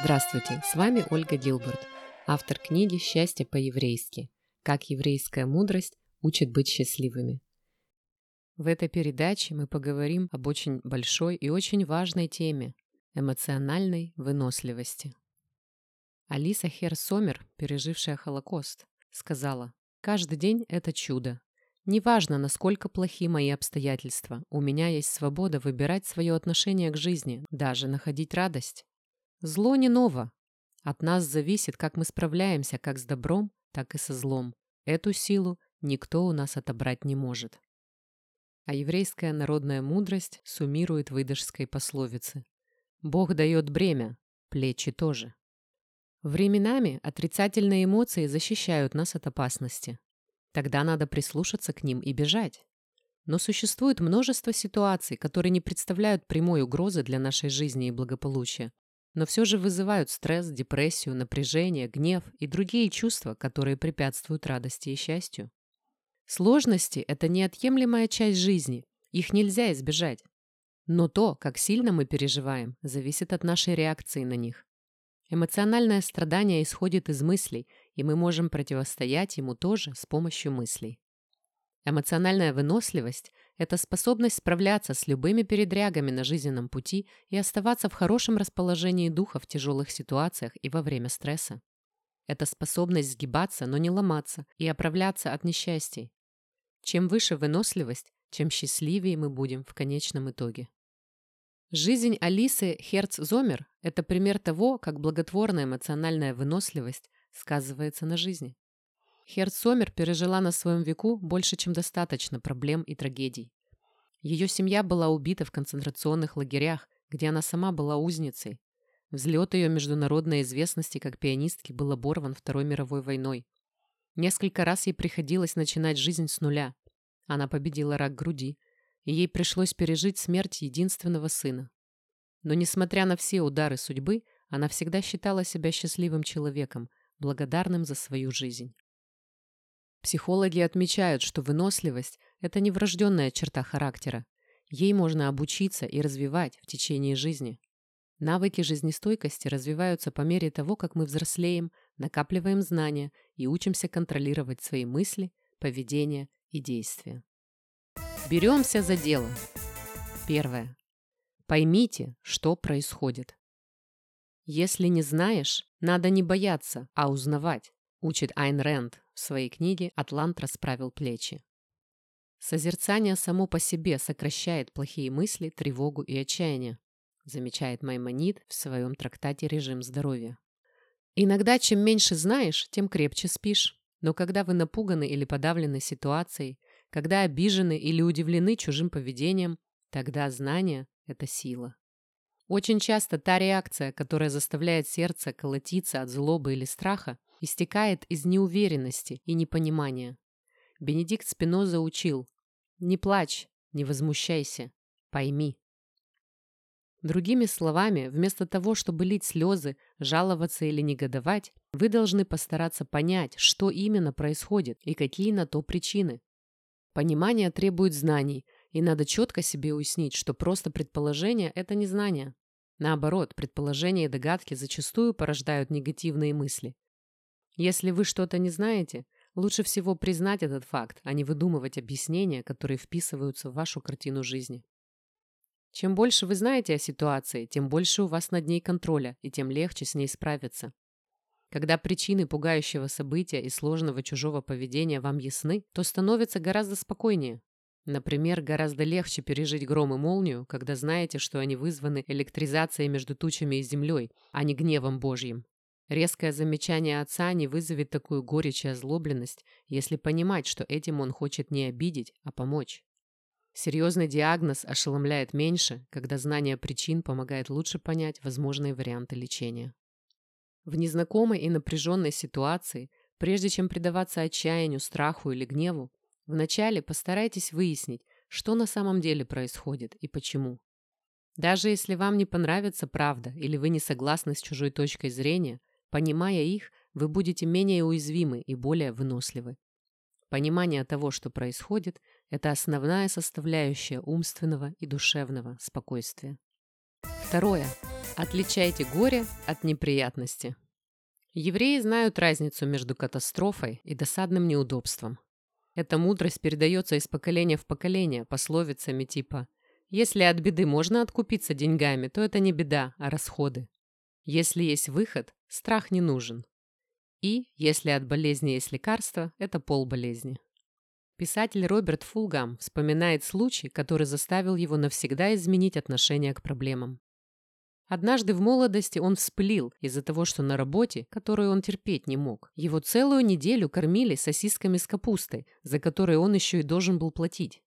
Здравствуйте, с вами Ольга Гилберт, автор книги «Счастье по-еврейски. Как еврейская мудрость учит быть счастливыми». В этой передаче мы поговорим об очень большой и очень важной теме – эмоциональной выносливости. Алиса Хер-Сомер, пережившая Холокост, сказала, «Каждый день – это чудо. Неважно, насколько плохи мои обстоятельства, у меня есть свобода выбирать свое отношение к жизни, даже находить радость. Зло не ново. От нас зависит, как мы справляемся как с добром, так и со злом. Эту силу никто у нас отобрать не может». А еврейская народная мудрость суммирует в идышской пословице. «Бог дает бремя, плечи тоже». Временами отрицательные эмоции защищают нас от опасности. Тогда надо прислушаться к ним и бежать. Но существует множество ситуаций, которые не представляют прямой угрозы для нашей жизни и благополучия, но все же вызывают стресс, депрессию, напряжение, гнев и другие чувства, которые препятствуют радости и счастью. Сложности – это неотъемлемая часть жизни, их нельзя избежать. Но то, как сильно мы переживаем, зависит от нашей реакции на них. Эмоциональное страдание исходит из мыслей, и мы можем противостоять ему тоже с помощью мыслей. Эмоциональная выносливость – это способность справляться с любыми передрягами на жизненном пути и оставаться в хорошем расположении духа в тяжелых ситуациях и во время стресса. Это способность сгибаться, но не ломаться, и оправляться от несчастий. Чем выше выносливость, тем счастливее мы будем в конечном итоге. Жизнь Алисы Херц-Зомер – это пример того, как благотворная эмоциональная выносливость сказывается на жизни. Херц-Зомер пережила на своем веку больше, чем достаточно проблем и трагедий. Ее семья была убита в концентрационных лагерях, где она сама была узницей. Взлет ее международной известности как пианистки был оборван Второй мировой войной. Несколько раз ей приходилось начинать жизнь с нуля. Она победила рак груди, и ей пришлось пережить смерть единственного сына. Но, несмотря на все удары судьбы, она всегда считала себя счастливым человеком, благодарным за свою жизнь. Психологи отмечают, что выносливость – это не врожденная черта характера. Ей можно обучиться и развивать в течение жизни. Навыки жизнестойкости развиваются по мере того, как мы взрослеем, накапливаем знания и учимся контролировать свои мысли, поведение и действия. Беремся за дело. Первое. Поймите, что происходит. Если не знаешь, надо не бояться, а узнавать, учит Айн Рэнд в своей книге «Атлант расправил плечи». Созерцание само по себе сокращает плохие мысли, тревогу и отчаяние, замечает Маймонид в своем трактате «Режим здоровья». Иногда чем меньше знаешь, тем крепче спишь. Но когда вы напуганы или подавлены ситуацией, когда обижены или удивлены чужим поведением, тогда знание – это сила. Очень часто та реакция, которая заставляет сердце колотиться от злобы или страха, истекает из неуверенности и непонимания. Бенедикт Спиноза учил «Не плачь, не возмущайся, пойми». Другими словами, вместо того, чтобы лить слезы, жаловаться или негодовать, вы должны постараться понять, что именно происходит и какие на то причины. Понимание требует знаний, и надо четко себе уяснить, что просто предположение – это не знание. Наоборот, предположения и догадки зачастую порождают негативные мысли. Если вы что-то не знаете, лучше всего признать этот факт, а не выдумывать объяснения, которые вписываются в вашу картину жизни. Чем больше вы знаете о ситуации, тем больше у вас над ней контроля, и тем легче с ней справиться. Когда причины пугающего события и сложного чужого поведения вам ясны, то становится гораздо спокойнее. Например, гораздо легче пережить гром и молнию, когда знаете, что они вызваны электризацией между тучами и землей, а не гневом Божьим. Резкое замечание отца не вызовет такую горечь и озлобленность, если понимать, что этим он хочет не обидеть, а помочь. Серьезный диагноз ошеломляет меньше, когда знание причин помогает лучше понять возможные варианты лечения. В незнакомой и напряженной ситуации, прежде чем предаваться отчаянию, страху или гневу, вначале постарайтесь выяснить, что на самом деле происходит и почему. Даже если вам не понравится правда или вы не согласны с чужой точкой зрения, понимая их, вы будете менее уязвимы и более выносливы. Понимание того, что происходит, это основная составляющая умственного и душевного спокойствия. Второе. Отличайте горе от неприятности. Евреи знают разницу между катастрофой и досадным неудобством. Эта мудрость передается из поколения в поколение пословицами типа «Если от беды можно откупиться деньгами, то это не беда, а расходы». Если есть выход, страх не нужен. И, если от болезни есть лекарство, это полболезни. Писатель Роберт Фулгам вспоминает случай, который заставил его навсегда изменить отношение к проблемам. Однажды в молодости он вспылил из-за того, что на работе, которую он терпеть не мог, его целую неделю кормили сосисками с капустой, за которые он еще и должен был платить.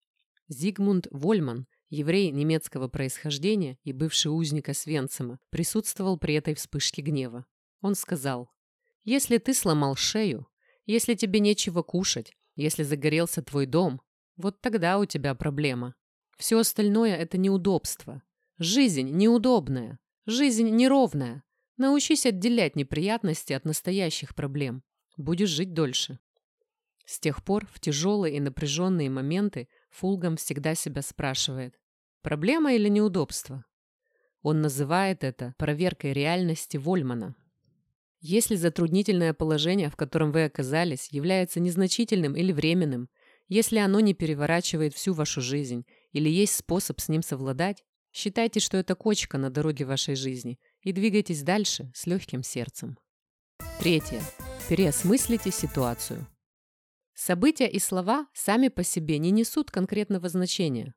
Зигмунд Вольман еврей немецкого происхождения и бывший узник Освенцима, присутствовал при этой вспышке гнева. Он сказал, «Если ты сломал шею, если тебе нечего кушать, если загорелся твой дом, вот тогда у тебя проблема. Все остальное – это неудобство. Жизнь неудобная, жизнь неровная. Научись отделять неприятности от настоящих проблем. Будешь жить дольше». С тех пор в тяжелые и напряженные моменты Фулгам всегда себя спрашивает, проблема или неудобство? Он называет это проверкой реальности Вольмана. Если затруднительное положение, в котором вы оказались, является незначительным или временным, если оно не переворачивает всю вашу жизнь или есть способ с ним совладать, считайте, что это кочка на дороге вашей жизни и двигайтесь дальше с легким сердцем. Третье. Переосмыслите ситуацию. События и слова сами по себе не несут конкретного значения.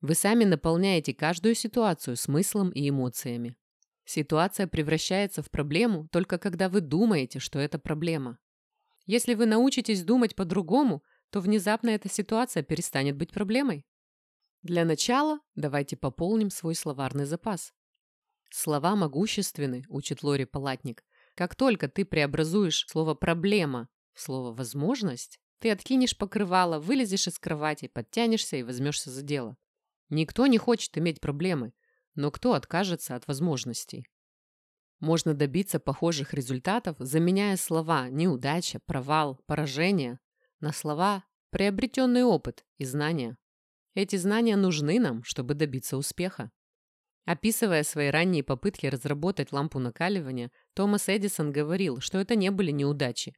Вы сами наполняете каждую ситуацию смыслом и эмоциями. Ситуация превращается в проблему только когда вы думаете, что это проблема. Если вы научитесь думать по-другому, то внезапно эта ситуация перестанет быть проблемой. Для начала давайте пополним свой словарный запас. Слова могущественны, учит Лори Палатник. Как только ты преобразуешь слово «проблема» в слово «возможность», ты откинешь покрывало, вылезешь из кровати, подтянешься и возьмешься за дело. Никто не хочет иметь проблемы, но кто откажется от возможностей? Можно добиться похожих результатов, заменяя слова «неудача», «провал», «поражение» на слова «приобретенный опыт» и «знания». Эти знания нужны нам, чтобы добиться успеха. Описывая свои ранние попытки разработать лампу накаливания, Томас Эдисон говорил, что это не были неудачи,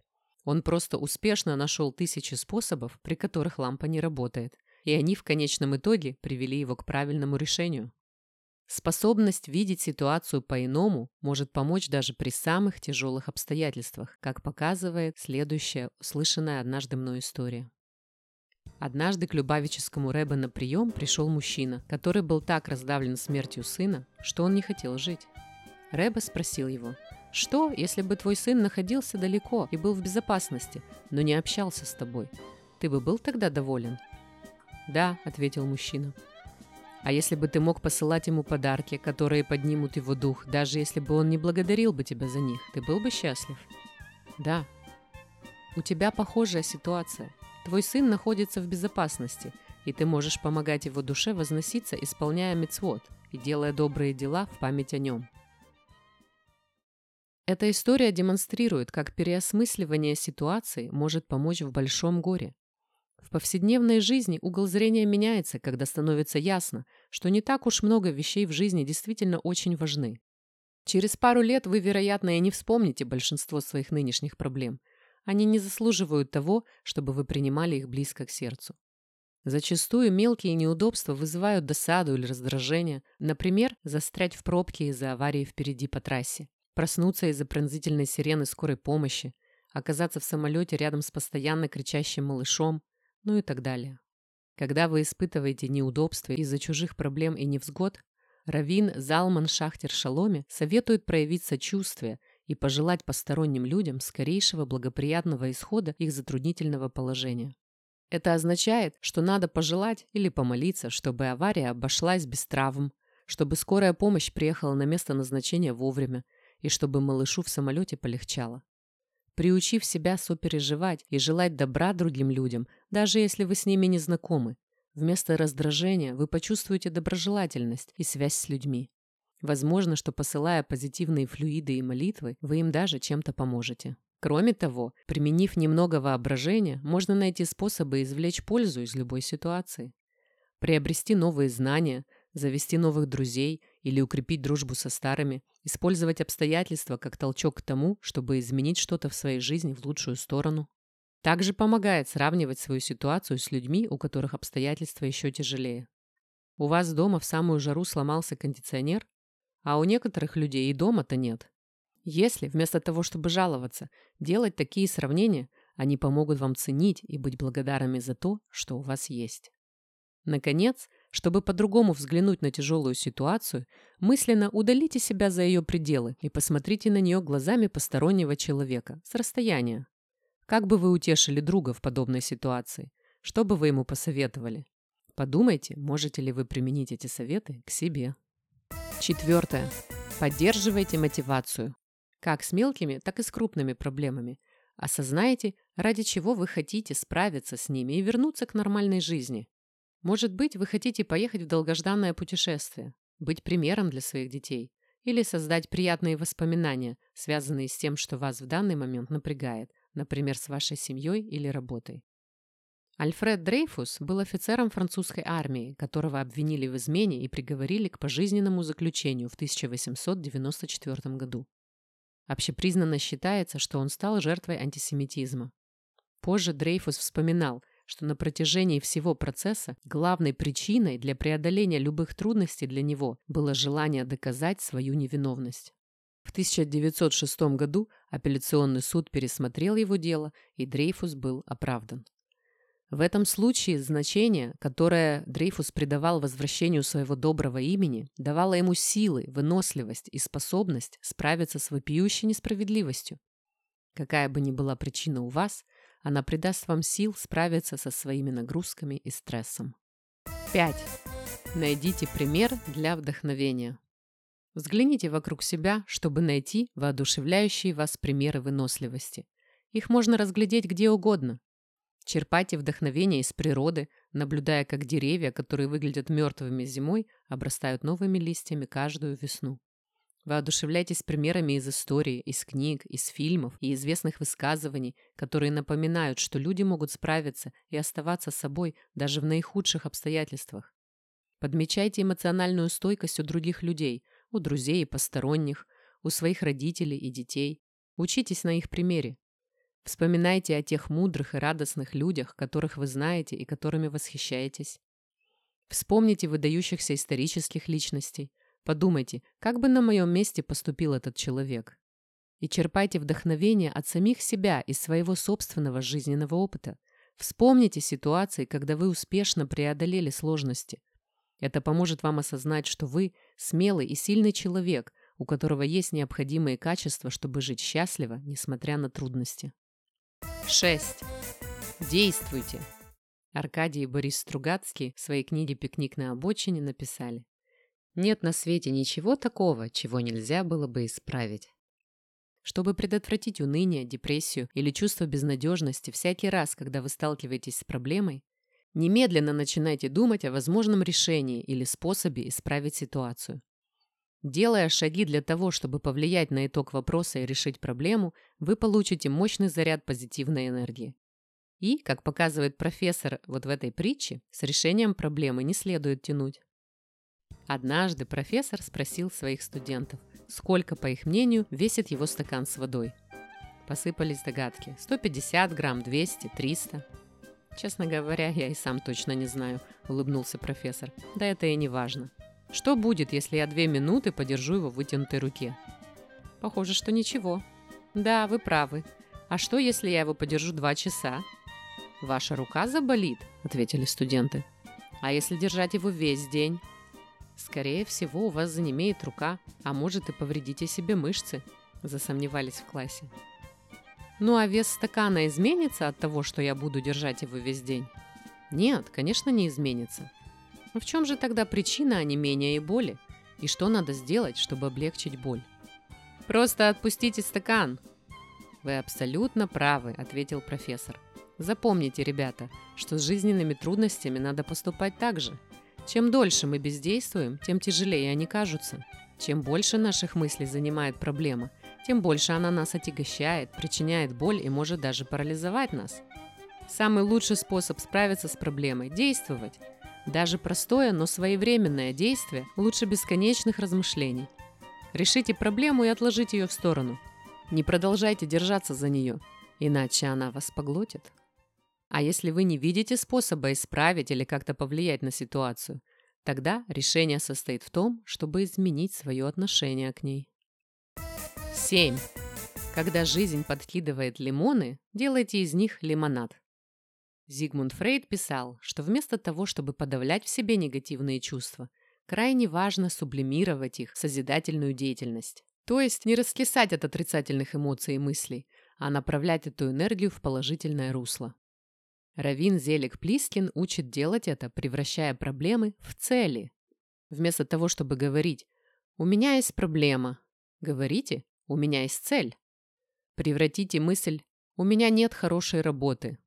он просто успешно нашел тысячи способов, при которых лампа не работает, и они в конечном итоге привели его к правильному решению. Способность видеть ситуацию по-иному может помочь даже при самых тяжелых обстоятельствах, как показывает следующая, услышанная однажды мной история. Однажды к Любавическому Рэбе на прием пришел мужчина, который был так раздавлен смертью сына, что он не хотел жить. Рэбе спросил его, что, если бы твой сын находился далеко и был в безопасности, но не общался с тобой? Ты бы был тогда доволен? Да, ответил мужчина. А если бы ты мог посылать ему подарки, которые поднимут его дух, даже если бы он не благодарил бы тебя за них, ты был бы счастлив? Да. У тебя похожая ситуация. Твой сын находится в безопасности, и ты можешь помогать его душе возноситься, исполняя мицвод и делая добрые дела в память о нем. Эта история демонстрирует, как переосмысливание ситуации может помочь в большом горе. В повседневной жизни угол зрения меняется, когда становится ясно, что не так уж много вещей в жизни действительно очень важны. Через пару лет вы, вероятно, и не вспомните большинство своих нынешних проблем. Они не заслуживают того, чтобы вы принимали их близко к сердцу. Зачастую мелкие неудобства вызывают досаду или раздражение, например, застрять в пробке из-за аварии впереди по трассе проснуться из-за пронзительной сирены скорой помощи, оказаться в самолете рядом с постоянно кричащим малышом, ну и так далее. Когда вы испытываете неудобства из-за чужих проблем и невзгод, Равин Залман Шахтер Шаломе советует проявить сочувствие и пожелать посторонним людям скорейшего благоприятного исхода их затруднительного положения. Это означает, что надо пожелать или помолиться, чтобы авария обошлась без травм, чтобы скорая помощь приехала на место назначения вовремя и чтобы малышу в самолете полегчало. Приучив себя сопереживать и желать добра другим людям, даже если вы с ними не знакомы, вместо раздражения вы почувствуете доброжелательность и связь с людьми. Возможно, что посылая позитивные флюиды и молитвы, вы им даже чем-то поможете. Кроме того, применив немного воображения, можно найти способы извлечь пользу из любой ситуации. Приобрести новые знания, завести новых друзей или укрепить дружбу со старыми, использовать обстоятельства как толчок к тому, чтобы изменить что-то в своей жизни в лучшую сторону. Также помогает сравнивать свою ситуацию с людьми, у которых обстоятельства еще тяжелее. У вас дома в самую жару сломался кондиционер, а у некоторых людей и дома-то нет. Если, вместо того, чтобы жаловаться, делать такие сравнения, они помогут вам ценить и быть благодарными за то, что у вас есть. Наконец, чтобы по-другому взглянуть на тяжелую ситуацию, мысленно удалите себя за ее пределы и посмотрите на нее глазами постороннего человека, с расстояния. Как бы вы утешили друга в подобной ситуации? Что бы вы ему посоветовали? Подумайте, можете ли вы применить эти советы к себе. Четвертое. Поддерживайте мотивацию. Как с мелкими, так и с крупными проблемами. Осознайте, ради чего вы хотите справиться с ними и вернуться к нормальной жизни. Может быть, вы хотите поехать в долгожданное путешествие, быть примером для своих детей или создать приятные воспоминания, связанные с тем, что вас в данный момент напрягает, например, с вашей семьей или работой. Альфред Дрейфус был офицером французской армии, которого обвинили в измене и приговорили к пожизненному заключению в 1894 году. Общепризнанно считается, что он стал жертвой антисемитизма. Позже Дрейфус вспоминал, что на протяжении всего процесса главной причиной для преодоления любых трудностей для него было желание доказать свою невиновность. В 1906 году апелляционный суд пересмотрел его дело, и Дрейфус был оправдан. В этом случае значение, которое Дрейфус придавал возвращению своего доброго имени, давало ему силы, выносливость и способность справиться с вопиющей несправедливостью. Какая бы ни была причина у вас, она придаст вам сил справиться со своими нагрузками и стрессом. 5. Найдите пример для вдохновения. Взгляните вокруг себя, чтобы найти воодушевляющие вас примеры выносливости. Их можно разглядеть где угодно, Черпайте вдохновение из природы, наблюдая, как деревья, которые выглядят мертвыми зимой, обрастают новыми листьями каждую весну. Воодушевляйтесь примерами из истории, из книг, из фильмов и известных высказываний, которые напоминают, что люди могут справиться и оставаться собой даже в наихудших обстоятельствах. Подмечайте эмоциональную стойкость у других людей, у друзей и посторонних, у своих родителей и детей. Учитесь на их примере. Вспоминайте о тех мудрых и радостных людях, которых вы знаете и которыми восхищаетесь. Вспомните выдающихся исторических личностей. Подумайте, как бы на моем месте поступил этот человек. И черпайте вдохновение от самих себя и своего собственного жизненного опыта. Вспомните ситуации, когда вы успешно преодолели сложности. Это поможет вам осознать, что вы смелый и сильный человек, у которого есть необходимые качества, чтобы жить счастливо, несмотря на трудности. 6. Действуйте. Аркадий и Борис Стругацкий в своей книге «Пикник на обочине» написали «Нет на свете ничего такого, чего нельзя было бы исправить». Чтобы предотвратить уныние, депрессию или чувство безнадежности всякий раз, когда вы сталкиваетесь с проблемой, немедленно начинайте думать о возможном решении или способе исправить ситуацию. Делая шаги для того, чтобы повлиять на итог вопроса и решить проблему, вы получите мощный заряд позитивной энергии. И, как показывает профессор вот в этой притче, с решением проблемы не следует тянуть. Однажды профессор спросил своих студентов, сколько, по их мнению, весит его стакан с водой. Посыпались догадки. 150 грамм, 200, 300. Честно говоря, я и сам точно не знаю, улыбнулся профессор. Да это и не важно. Что будет, если я две минуты подержу его в вытянутой руке? Похоже, что ничего. Да, вы правы. А что, если я его подержу два часа? Ваша рука заболит, ответили студенты. А если держать его весь день? Скорее всего, у вас занемеет рука, а может и повредите себе мышцы, засомневались в классе. Ну а вес стакана изменится от того, что я буду держать его весь день? Нет, конечно, не изменится. В чем же тогда причина онемения и боли? И что надо сделать, чтобы облегчить боль? «Просто отпустите стакан!» «Вы абсолютно правы», — ответил профессор. «Запомните, ребята, что с жизненными трудностями надо поступать так же. Чем дольше мы бездействуем, тем тяжелее они кажутся. Чем больше наших мыслей занимает проблема, тем больше она нас отягощает, причиняет боль и может даже парализовать нас. Самый лучший способ справиться с проблемой – действовать. Даже простое, но своевременное действие лучше бесконечных размышлений. Решите проблему и отложите ее в сторону. Не продолжайте держаться за нее, иначе она вас поглотит. А если вы не видите способа исправить или как-то повлиять на ситуацию, тогда решение состоит в том, чтобы изменить свое отношение к ней. 7. Когда жизнь подкидывает лимоны, делайте из них лимонад. Зигмунд Фрейд писал, что вместо того, чтобы подавлять в себе негативные чувства, крайне важно сублимировать их в созидательную деятельность. То есть не раскисать от отрицательных эмоций и мыслей, а направлять эту энергию в положительное русло. Равин Зелик Плискин учит делать это, превращая проблемы в цели. Вместо того, чтобы говорить «У меня есть проблема», говорите «У меня есть цель». Превратите мысль «У меня нет хорошей работы»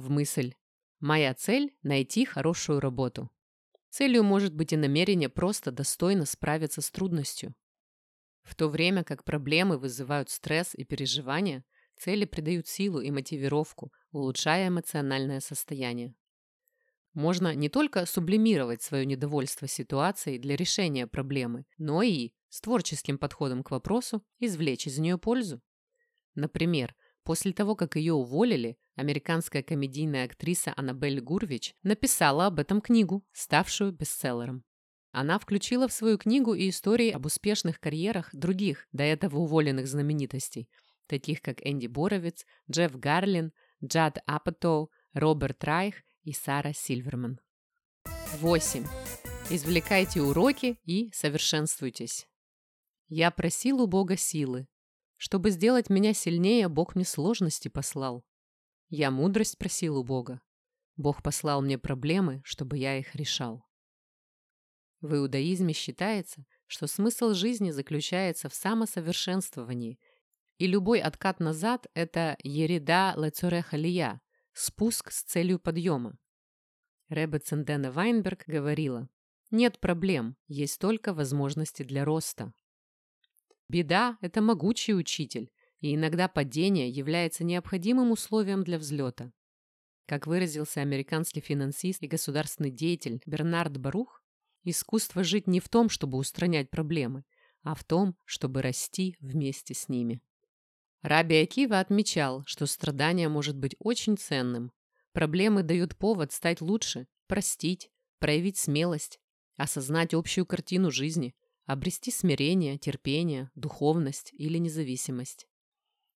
в мысль «Моя цель – найти хорошую работу». Целью может быть и намерение просто достойно справиться с трудностью. В то время как проблемы вызывают стресс и переживания, цели придают силу и мотивировку, улучшая эмоциональное состояние. Можно не только сублимировать свое недовольство ситуацией для решения проблемы, но и, с творческим подходом к вопросу, извлечь из нее пользу. Например, после того, как ее уволили, американская комедийная актриса Аннабель Гурвич написала об этом книгу, ставшую бестселлером. Она включила в свою книгу и истории об успешных карьерах других, до этого уволенных знаменитостей, таких как Энди Боровиц, Джефф Гарлин, Джад Апатоу, Роберт Райх и Сара Сильверман. 8. Извлекайте уроки и совершенствуйтесь. Я просил у Бога силы. Чтобы сделать меня сильнее, Бог мне сложности послал. Я мудрость просил у Бога. Бог послал мне проблемы, чтобы я их решал. В иудаизме считается, что смысл жизни заключается в самосовершенствовании и любой откат назад – это ереда лецорехалия, спуск с целью подъема. Ребе Цендена Вайнберг говорила, нет проблем, есть только возможности для роста. Беда – это могучий учитель, и иногда падение является необходимым условием для взлета. Как выразился американский финансист и государственный деятель Бернард Барух, искусство жить не в том, чтобы устранять проблемы, а в том, чтобы расти вместе с ними. Раби Акива отмечал, что страдание может быть очень ценным. Проблемы дают повод стать лучше, простить, проявить смелость, осознать общую картину жизни, обрести смирение, терпение, духовность или независимость.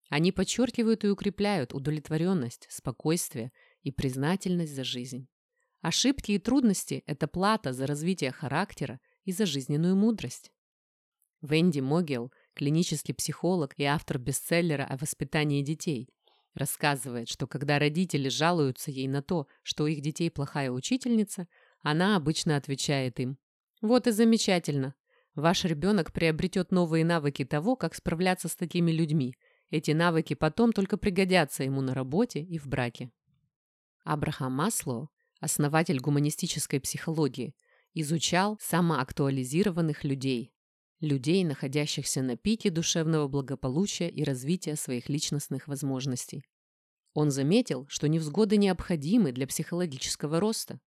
Они подчеркивают и укрепляют удовлетворенность, спокойствие и признательность за жизнь. Ошибки и трудности – это плата за развитие характера и за жизненную мудрость. Венди Могел – клинический психолог и автор бестселлера о воспитании детей. Рассказывает, что когда родители жалуются ей на то, что у их детей плохая учительница, она обычно отвечает им «Вот и замечательно. Ваш ребенок приобретет новые навыки того, как справляться с такими людьми. Эти навыки потом только пригодятся ему на работе и в браке». Абрахам Маслоу, основатель гуманистической психологии, изучал самоактуализированных людей, людей, находящихся на пике душевного благополучия и развития своих личностных возможностей. Он заметил, что невзгоды необходимы для психологического роста.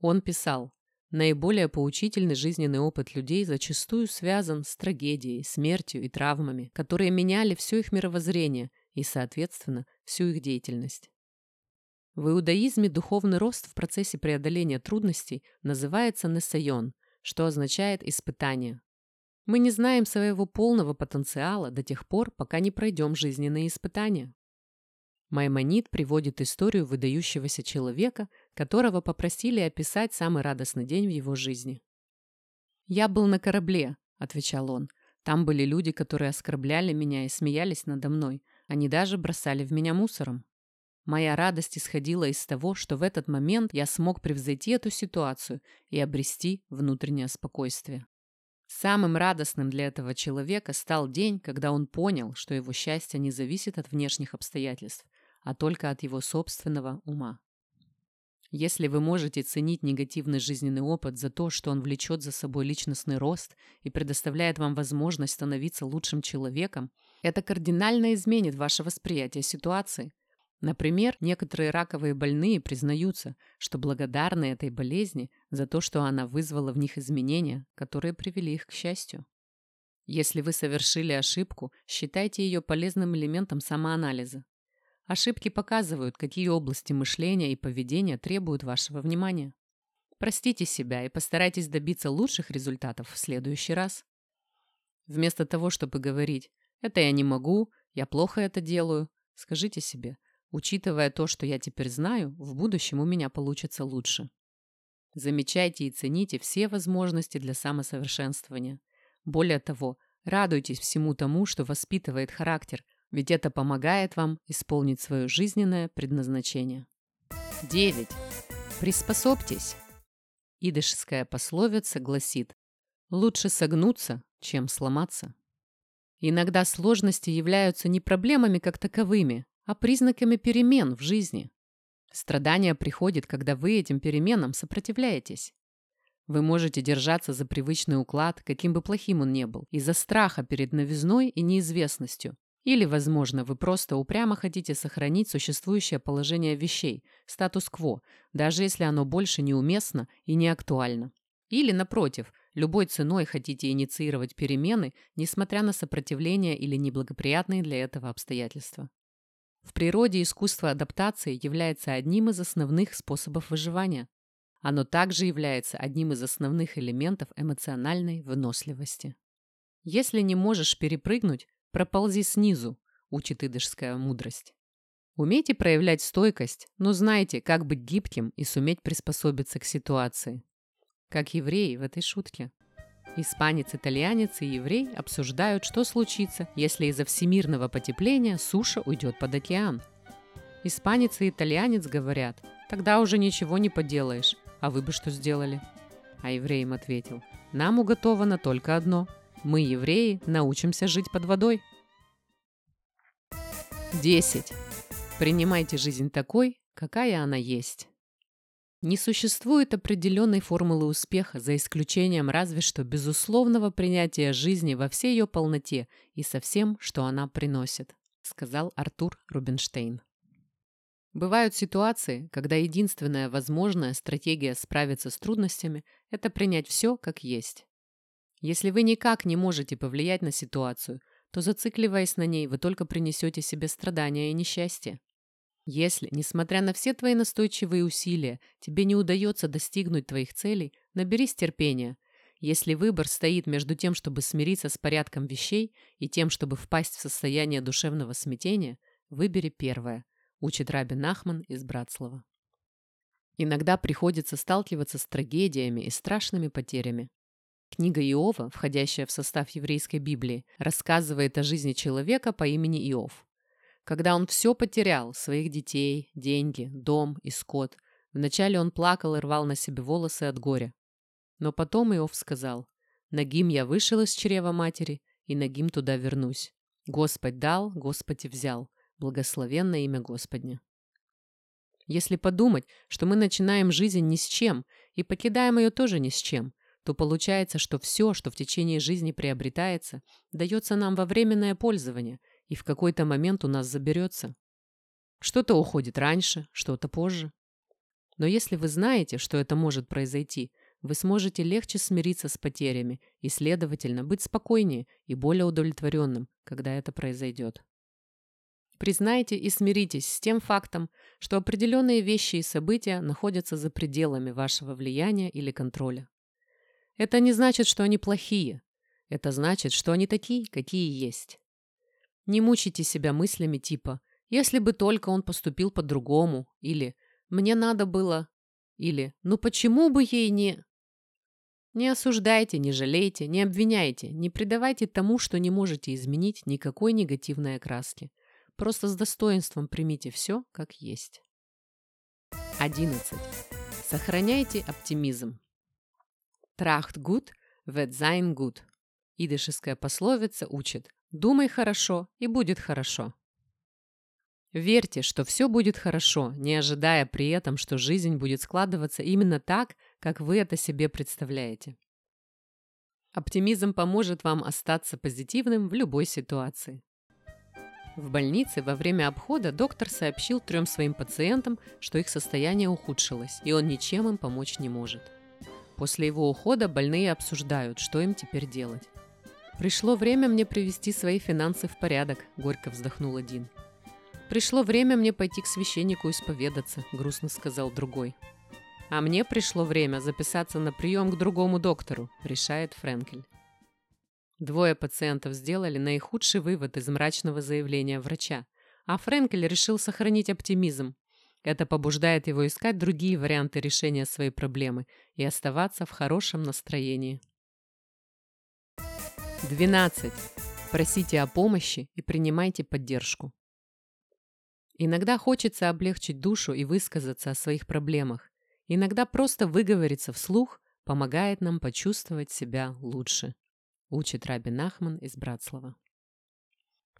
Он писал, наиболее поучительный жизненный опыт людей зачастую связан с трагедией, смертью и травмами, которые меняли все их мировоззрение и, соответственно, всю их деятельность. В иудаизме духовный рост в процессе преодоления трудностей называется несайон, что означает испытание, мы не знаем своего полного потенциала до тех пор, пока не пройдем жизненные испытания. Маймонид приводит историю выдающегося человека, которого попросили описать самый радостный день в его жизни. «Я был на корабле», — отвечал он. «Там были люди, которые оскорбляли меня и смеялись надо мной. Они даже бросали в меня мусором. Моя радость исходила из того, что в этот момент я смог превзойти эту ситуацию и обрести внутреннее спокойствие. Самым радостным для этого человека стал день, когда он понял, что его счастье не зависит от внешних обстоятельств, а только от его собственного ума. Если вы можете ценить негативный жизненный опыт за то, что он влечет за собой личностный рост и предоставляет вам возможность становиться лучшим человеком, это кардинально изменит ваше восприятие ситуации. Например, некоторые раковые больные признаются, что благодарны этой болезни за то, что она вызвала в них изменения, которые привели их к счастью. Если вы совершили ошибку, считайте ее полезным элементом самоанализа. Ошибки показывают, какие области мышления и поведения требуют вашего внимания. Простите себя и постарайтесь добиться лучших результатов в следующий раз. Вместо того, чтобы говорить «это я не могу», «я плохо это делаю», скажите себе «учитывая то, что я теперь знаю, в будущем у меня получится лучше». Замечайте и цените все возможности для самосовершенствования. Более того, радуйтесь всему тому, что воспитывает характер, ведь это помогает вам исполнить свое жизненное предназначение. 9. Приспособьтесь. Идышская пословица гласит «Лучше согнуться, чем сломаться». Иногда сложности являются не проблемами как таковыми, а признаками перемен в жизни. Страдание приходит, когда вы этим переменам сопротивляетесь. Вы можете держаться за привычный уклад, каким бы плохим он ни был, из-за страха перед новизной и неизвестностью. Или, возможно, вы просто упрямо хотите сохранить существующее положение вещей, статус-кво, даже если оно больше неуместно и не актуально. Или, напротив, любой ценой хотите инициировать перемены, несмотря на сопротивление или неблагоприятные для этого обстоятельства. В природе искусство адаптации является одним из основных способов выживания. Оно также является одним из основных элементов эмоциональной выносливости. Если не можешь перепрыгнуть, проползи снизу, учит идышская мудрость. Умейте проявлять стойкость, но знайте, как быть гибким и суметь приспособиться к ситуации. Как евреи в этой шутке. Испанец, итальянец и еврей обсуждают, что случится, если из-за всемирного потепления суша уйдет под океан. Испанец и итальянец говорят, тогда уже ничего не поделаешь, а вы бы что сделали? А еврей им ответил, нам уготовано только одно. Мы, евреи, научимся жить под водой. 10. Принимайте жизнь такой, какая она есть. Не существует определенной формулы успеха, за исключением разве что безусловного принятия жизни во всей ее полноте и со всем, что она приносит, сказал Артур Рубинштейн. Бывают ситуации, когда единственная возможная стратегия справиться с трудностями – это принять все как есть. Если вы никак не можете повлиять на ситуацию, то, зацикливаясь на ней, вы только принесете себе страдания и несчастье. Если, несмотря на все твои настойчивые усилия, тебе не удается достигнуть твоих целей, наберись терпения. Если выбор стоит между тем, чтобы смириться с порядком вещей и тем, чтобы впасть в состояние душевного смятения, выбери первое, учит Раби Нахман из Братслава. Иногда приходится сталкиваться с трагедиями и страшными потерями. Книга Иова, входящая в состав еврейской Библии, рассказывает о жизни человека по имени Иов. Когда он все потерял, своих детей, деньги, дом и скот, вначале он плакал и рвал на себе волосы от горя. Но потом Иов сказал, «Нагим я вышел из чрева матери, и нагим туда вернусь. Господь дал, Господь и взял. Благословенное имя Господня». Если подумать, что мы начинаем жизнь ни с чем и покидаем ее тоже ни с чем, то получается, что все, что в течение жизни приобретается, дается нам во временное пользование – и в какой-то момент у нас заберется. Что-то уходит раньше, что-то позже. Но если вы знаете, что это может произойти, вы сможете легче смириться с потерями и, следовательно, быть спокойнее и более удовлетворенным, когда это произойдет. Признайте и смиритесь с тем фактом, что определенные вещи и события находятся за пределами вашего влияния или контроля. Это не значит, что они плохие. Это значит, что они такие, какие есть. Не мучайте себя мыслями типа «если бы только он поступил по-другому» или «мне надо было» или «ну почему бы ей не...» Не осуждайте, не жалейте, не обвиняйте, не придавайте тому, что не можете изменить, никакой негативной окраски. Просто с достоинством примите все, как есть. 11. Сохраняйте оптимизм. טראַכט גוט, וועט זײַן גוט. Идышеская пословица учит Думай хорошо, и будет хорошо. Верьте, что все будет хорошо, не ожидая при этом, что жизнь будет складываться именно так, как вы это себе представляете. Оптимизм поможет вам остаться позитивным в любой ситуации. В больнице во время обхода доктор сообщил трем своим пациентам, что их состояние ухудшилось, и он ничем им помочь не может. После его ухода больные обсуждают, что им теперь делать. «Пришло время мне привести свои финансы в порядок», – горько вздохнул один. «Пришло время мне пойти к священнику исповедаться», – грустно сказал другой. «А мне пришло время записаться на прием к другому доктору», – решает Френкель. Двое пациентов сделали наихудший вывод из мрачного заявления врача, а Френкель решил сохранить оптимизм. Это побуждает его искать другие варианты решения своей проблемы и оставаться в хорошем настроении. 12. Просите о помощи и принимайте поддержку. Иногда хочется облегчить душу и высказаться о своих проблемах. Иногда просто выговориться вслух помогает нам почувствовать себя лучше. Учит Раби Нахман из Братслава.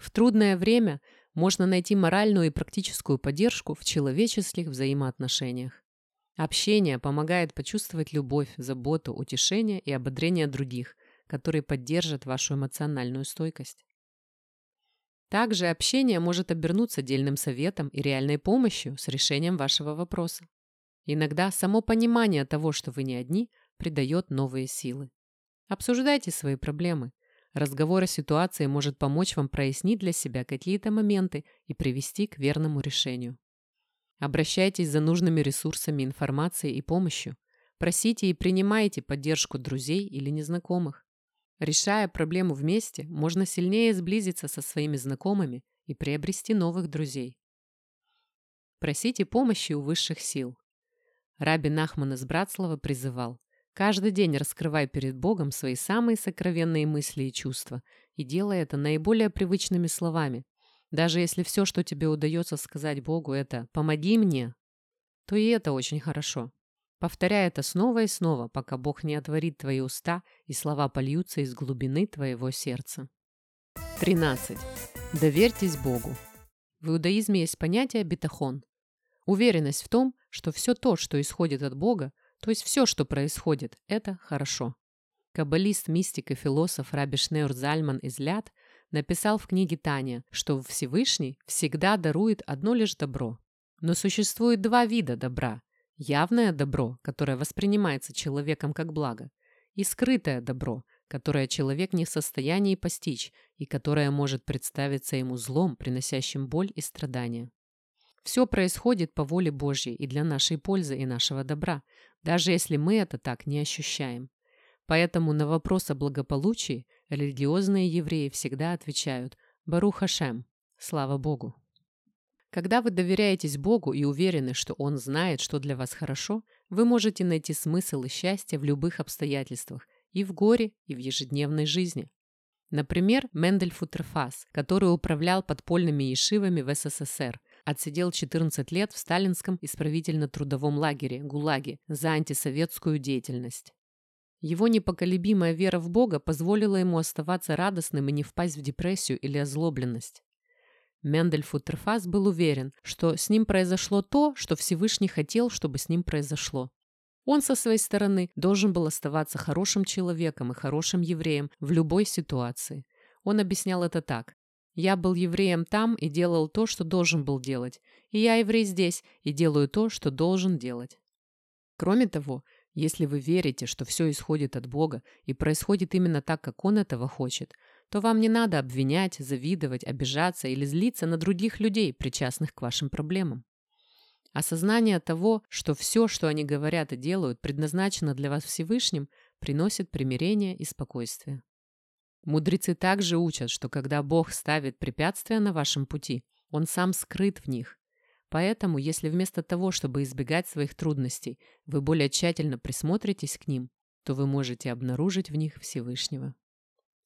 В трудное время можно найти моральную и практическую поддержку в человеческих взаимоотношениях. Общение помогает почувствовать любовь, заботу, утешение и ободрение других, которые поддержат вашу эмоциональную стойкость. Также общение может обернуться дельным советом и реальной помощью с решением вашего вопроса. Иногда само понимание того, что вы не одни, придает новые силы. Обсуждайте свои проблемы. Разговор о ситуации может помочь вам прояснить для себя какие-то моменты и привести к верному решению. Обращайтесь за нужными ресурсами, информацией и помощью. Просите и принимайте поддержку друзей или незнакомых. Решая проблему вместе, можно сильнее сблизиться со своими знакомыми и приобрести новых друзей. Просите помощи у высших сил. Раби Нахман из Братслава призывал Каждый день раскрывай перед Богом свои самые сокровенные мысли и чувства и делай это наиболее привычными словами. Даже если все, что тебе удается сказать Богу, это «помоги мне», то и это очень хорошо. Повторяй это снова и снова, пока Бог не отворит твои уста и слова польются из глубины твоего сердца. 13. Доверьтесь Богу. В иудаизме есть понятие битахон. Уверенность в том, что все то, что исходит от Бога, то есть все, что происходит, это хорошо. Каббалист, мистик и философ Раби Шнеур Зальман из Ляд написал в книге Таня, что Всевышний всегда дарует одно лишь добро. Но существует два вида добра Явное добро, которое воспринимается человеком как благо, и скрытое добро, которое человек не в состоянии постичь и которое может представиться ему злом, приносящим боль и страдания. Все происходит по воле Божьей и для нашей пользы и нашего добра, даже если мы это так не ощущаем. Поэтому на вопрос о благополучии религиозные евреи всегда отвечают «Барух Хашем» – «Слава Богу». Когда вы доверяетесь Богу и уверены, что Он знает, что для вас хорошо, вы можете найти смысл и счастье в любых обстоятельствах, и в горе, и в ежедневной жизни. Например, Мендель Футерфас, который управлял подпольными ешивами в СССР, отсидел 14 лет в сталинском исправительно-трудовом лагере ГУЛАГе за антисоветскую деятельность. Его непоколебимая вера в Бога позволила ему оставаться радостным и не впасть в депрессию или озлобленность. Мендель Футерфас был уверен, что с ним произошло то, что Всевышний хотел, чтобы с ним произошло. Он со своей стороны должен был оставаться хорошим человеком и хорошим евреем в любой ситуации. Он объяснял это так. «Я был евреем там и делал то, что должен был делать, и я еврей здесь и делаю то, что должен делать». Кроме того, если вы верите, что все исходит от Бога и происходит именно так, как Он этого хочет, то вам не надо обвинять, завидовать, обижаться или злиться на других людей, причастных к вашим проблемам. Осознание того, что все, что они говорят и делают, предназначено для вас Всевышним, приносит примирение и спокойствие. Мудрецы также учат, что когда Бог ставит препятствия на вашем пути, Он сам скрыт в них. Поэтому, если вместо того, чтобы избегать своих трудностей, вы более тщательно присмотритесь к ним, то вы можете обнаружить в них Всевышнего.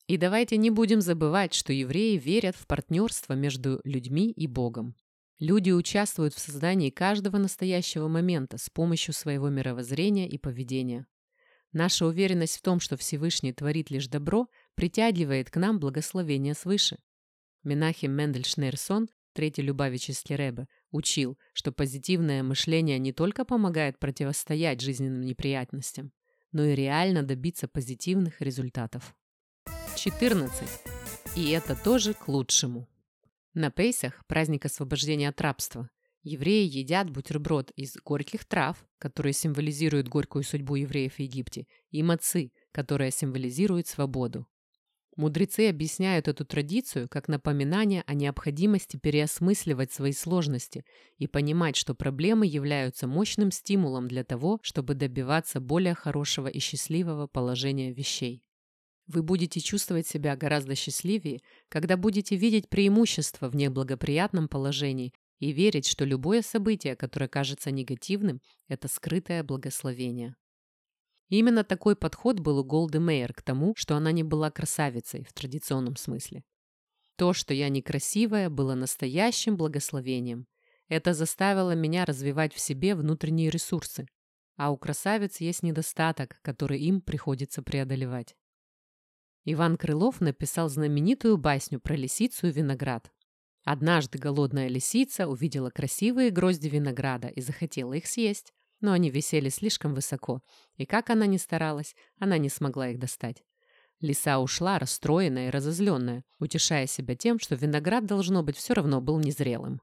И давайте не будем забывать, что евреи верят в партнерство между людьми и Богом. Люди участвуют в создании каждого настоящего момента с помощью своего мировоззрения и поведения. Наша уверенность в том, что Всевышний творит лишь добро, притягивает к нам благословение свыше. Менахим Мендельшнейрсон, третий Любавический Рэбе, учил, что позитивное мышление не только помогает противостоять жизненным неприятностям, но и реально добиться позитивных результатов. 14. И это тоже к лучшему. На Пейсах, праздник освобождения от рабства, Евреи едят бутерброд из горьких трав, которые символизируют горькую судьбу евреев в Египте, и мацы, которая символизирует свободу. Мудрецы объясняют эту традицию как напоминание о необходимости переосмысливать свои сложности и понимать, что проблемы являются мощным стимулом для того, чтобы добиваться более хорошего и счастливого положения вещей. Вы будете чувствовать себя гораздо счастливее, когда будете видеть преимущества в неблагоприятном положении и верить, что любое событие, которое кажется негативным, это скрытое благословение. Именно такой подход был у Голды Мейер к тому, что она не была красавицей в традиционном смысле. То, что я некрасивая, было настоящим благословением. Это заставило меня развивать в себе внутренние ресурсы. А у красавиц есть недостаток, который им приходится преодолевать. Иван Крылов написал знаменитую басню про лисицу и виноград. Однажды голодная лисица увидела красивые грозди винограда и захотела их съесть но они висели слишком высоко, и как она ни старалась, она не смогла их достать. Лиса ушла, расстроенная и разозленная, утешая себя тем, что виноград, должно быть, все равно был незрелым.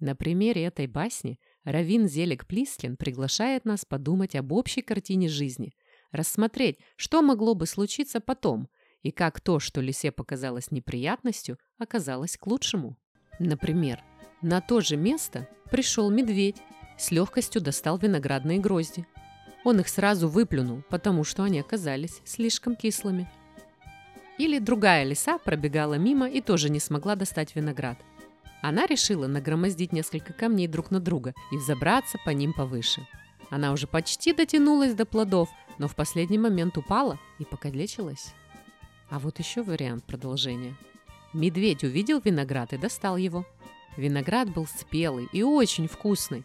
На примере этой басни Равин Зелик Плискин приглашает нас подумать об общей картине жизни, рассмотреть, что могло бы случиться потом, и как то, что лисе показалось неприятностью, оказалось к лучшему. Например, на то же место пришел медведь с легкостью достал виноградные грозди. Он их сразу выплюнул, потому что они оказались слишком кислыми. Или другая лиса пробегала мимо и тоже не смогла достать виноград. Она решила нагромоздить несколько камней друг на друга и взобраться по ним повыше. Она уже почти дотянулась до плодов, но в последний момент упала и покалечилась. А вот еще вариант продолжения. Медведь увидел виноград и достал его. Виноград был спелый и очень вкусный,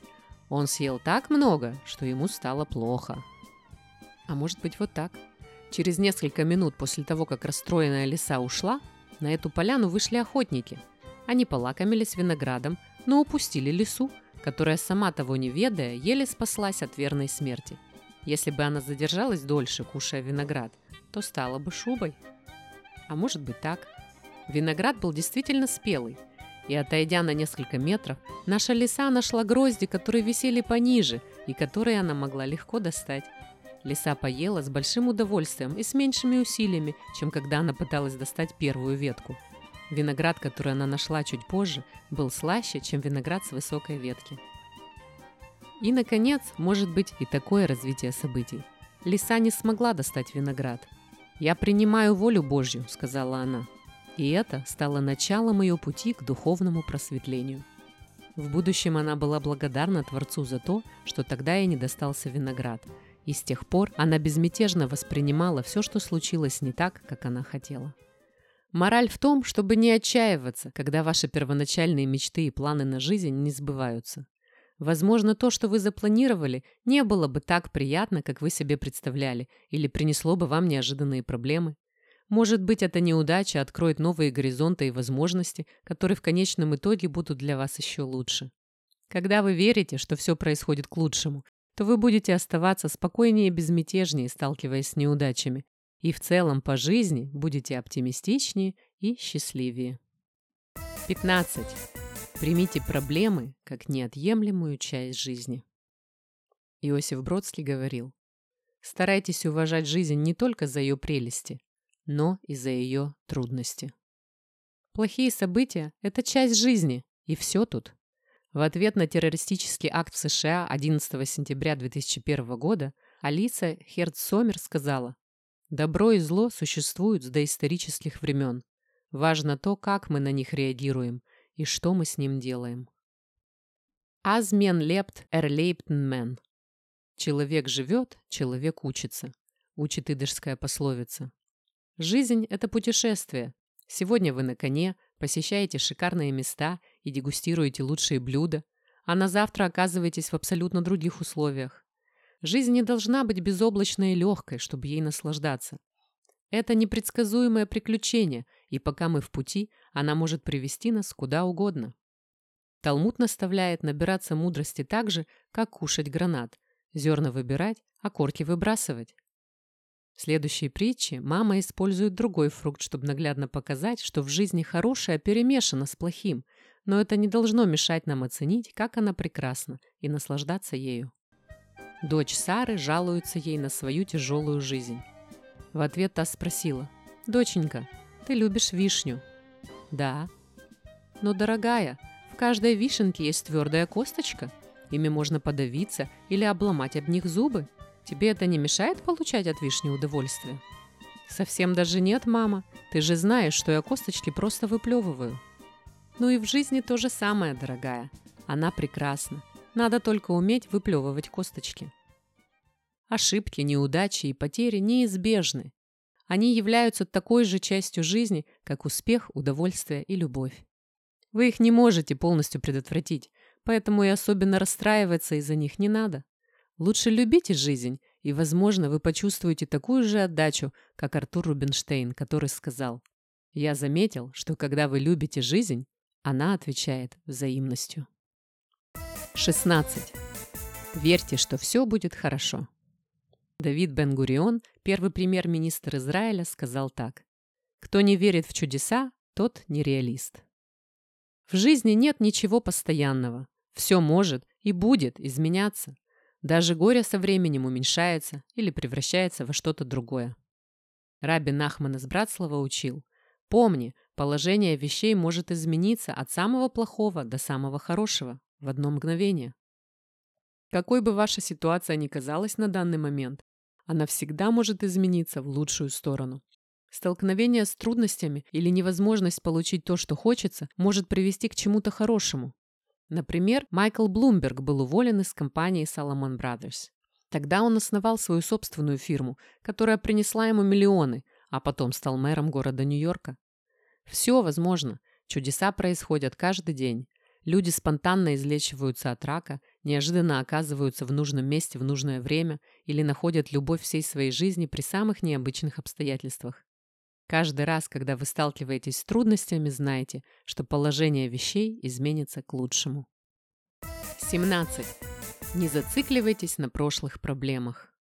он съел так много, что ему стало плохо. А может быть вот так. Через несколько минут после того, как расстроенная лиса ушла, на эту поляну вышли охотники. Они полакомились виноградом, но упустили лису, которая, сама того не ведая, еле спаслась от верной смерти. Если бы она задержалась дольше, кушая виноград, то стала бы шубой. А может быть так. Виноград был действительно спелый – и отойдя на несколько метров, наша лиса нашла грозди, которые висели пониже и которые она могла легко достать. Лиса поела с большим удовольствием и с меньшими усилиями, чем когда она пыталась достать первую ветку. Виноград, который она нашла чуть позже, был слаще, чем виноград с высокой ветки. И, наконец, может быть и такое развитие событий. Лиса не смогла достать виноград. «Я принимаю волю Божью», — сказала она. И это стало началом ее пути к духовному просветлению. В будущем она была благодарна Творцу за то, что тогда ей не достался виноград, и с тех пор она безмятежно воспринимала все, что случилось не так, как она хотела. Мораль в том, чтобы не отчаиваться, когда ваши первоначальные мечты и планы на жизнь не сбываются. Возможно, то, что вы запланировали, не было бы так приятно, как вы себе представляли, или принесло бы вам неожиданные проблемы. Может быть, эта неудача откроет новые горизонты и возможности, которые в конечном итоге будут для вас еще лучше. Когда вы верите, что все происходит к лучшему, то вы будете оставаться спокойнее и безмятежнее, сталкиваясь с неудачами, и в целом по жизни будете оптимистичнее и счастливее. 15. Примите проблемы как неотъемлемую часть жизни. Иосиф Бродский говорил, «Старайтесь уважать жизнь не только за ее прелести, но и за ее трудности. Плохие события – это часть жизни, и все тут. В ответ на террористический акт в США 11 сентября 2001 года Алиса Херц-Сомер сказала, «Добро и зло существуют с доисторических времен. Важно то, как мы на них реагируем и что мы с ним делаем». Азмен лепт эрлейптен мен. Человек живет, человек учится, учит идышская пословица. Жизнь – это путешествие. Сегодня вы на коне, посещаете шикарные места и дегустируете лучшие блюда, а на завтра оказываетесь в абсолютно других условиях. Жизнь не должна быть безоблачной и легкой, чтобы ей наслаждаться. Это непредсказуемое приключение, и пока мы в пути, она может привести нас куда угодно. Талмуд наставляет набираться мудрости так же, как кушать гранат, зерна выбирать, а корки выбрасывать. В следующей притче мама использует другой фрукт, чтобы наглядно показать, что в жизни хорошее перемешано с плохим. но это не должно мешать нам оценить, как она прекрасна, и наслаждаться ею. Дочь Сары жалуется ей на свою тяжелую жизнь. В ответ та спросила, «Доченька, ты любишь вишню?» «Да». «Но, дорогая, в каждой вишенке есть твердая косточка. Ими можно подавиться или обломать об них зубы. Тебе это не мешает получать от вишни удовольствие?» «Совсем даже нет, мама. Ты же знаешь, что я косточки просто выплевываю». «Ну и в жизни то же самое, дорогая. Она прекрасна. Надо только уметь выплевывать косточки». Ошибки, неудачи и потери неизбежны. Они являются такой же частью жизни, как успех, удовольствие и любовь. Вы их не можете полностью предотвратить, поэтому и особенно расстраиваться из-за них не надо. Лучше любите жизнь, и, возможно, вы почувствуете такую же отдачу, как Артур Рубинштейн, который сказал «Я заметил, что когда вы любите жизнь, она отвечает взаимностью». 16. Верьте, что все будет хорошо. Давид Бен-Гурион, первый премьер-министр Израиля, сказал так. «Кто не верит в чудеса, тот нереалист». В жизни нет ничего постоянного. Все может и будет изменяться. Даже горе со временем уменьшается или превращается во что-то другое. Раби Нахман из Братслава учил. Помни, положение вещей может измениться от самого плохого до самого хорошего в одно мгновение. Какой бы ваша ситуация ни казалась на данный момент, она всегда может измениться в лучшую сторону. Столкновение с трудностями или невозможность получить то, что хочется, может привести к чему-то хорошему. Например, Майкл Блумберг был уволен из компании Salomon Brothers. Тогда он основал свою собственную фирму, которая принесла ему миллионы, а потом стал мэром города Нью-Йорка. Все возможно. Чудеса происходят каждый день. Люди спонтанно излечиваются от рака, неожиданно оказываются в нужном месте в нужное время или находят любовь всей своей жизни при самых необычных обстоятельствах. Каждый раз, когда вы сталкиваетесь с трудностями, знайте, что положение вещей изменится к лучшему. 17. Не зацикливайтесь на прошлых проблемах.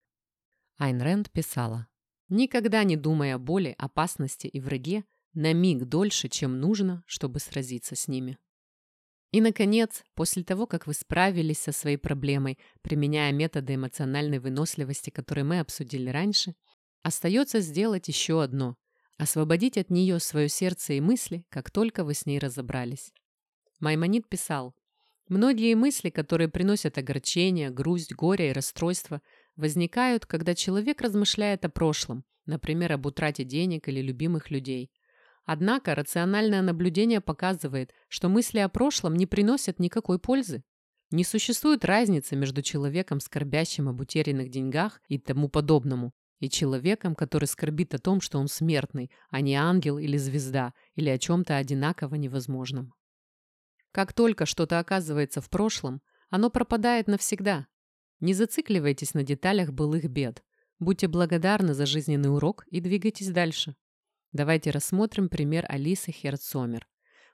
Айн Рэнд писала, «Никогда не думай о боли, опасности и враге на миг дольше, чем нужно, чтобы сразиться с ними». И, наконец, после того, как вы справились со своей проблемой, применяя методы эмоциональной выносливости, которые мы обсудили раньше, остается сделать еще одно – освободить от нее свое сердце и мысли, как только вы с ней разобрались. Маймонид писал, «Многие мысли, которые приносят огорчение, грусть, горе и расстройство, возникают, когда человек размышляет о прошлом, например, об утрате денег или любимых людей – Однако рациональное наблюдение показывает, что мысли о прошлом не приносят никакой пользы. Не существует разницы между человеком, скорбящим об утерянных деньгах и тому подобному, и человеком, который скорбит о том, что он смертный, а не ангел или звезда, или о чем-то одинаково невозможном. Как только что-то оказывается в прошлом, оно пропадает навсегда. Не зацикливайтесь на деталях былых бед. Будьте благодарны за жизненный урок и двигайтесь дальше. Давайте рассмотрим пример Алисы Херцомер.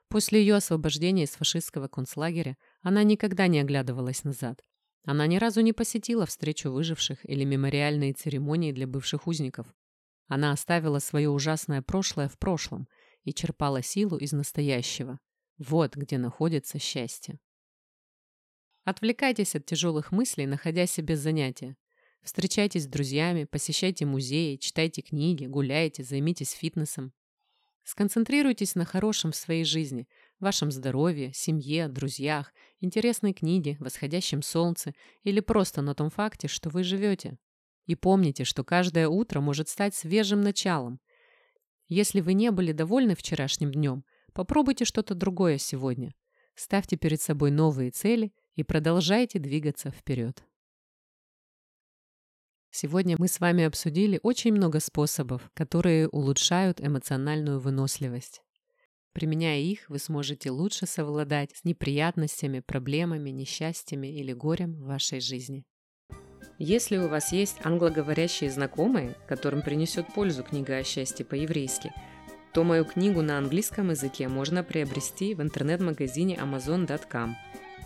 После ее освобождения из фашистского концлагеря она никогда не оглядывалась назад. Она ни разу не посетила встречу выживших или мемориальные церемонии для бывших узников. Она оставила свое ужасное прошлое в прошлом и черпала силу из настоящего. Вот где находится счастье. Отвлекайтесь от тяжелых мыслей, находя себе занятия. Встречайтесь с друзьями, посещайте музеи, читайте книги, гуляйте, займитесь фитнесом. Сконцентрируйтесь на хорошем в своей жизни, вашем здоровье, семье, друзьях, интересной книге, восходящем солнце или просто на том факте, что вы живете. И помните, что каждое утро может стать свежим началом. Если вы не были довольны вчерашним днем, попробуйте что-то другое сегодня. Ставьте перед собой новые цели и продолжайте двигаться вперед. Сегодня мы с вами обсудили очень много способов, которые улучшают эмоциональную выносливость. Применяя их, вы сможете лучше совладать с неприятностями, проблемами, несчастьями или горем в вашей жизни. Если у вас есть англоговорящие знакомые, которым принесет пользу книга о счастье по-еврейски, то мою книгу на английском языке можно приобрести в интернет-магазине amazon.com.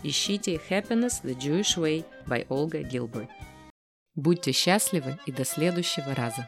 Ищите Happiness the Jewish Way by Olga Gilbert. Будьте счастливы и до следующего раза!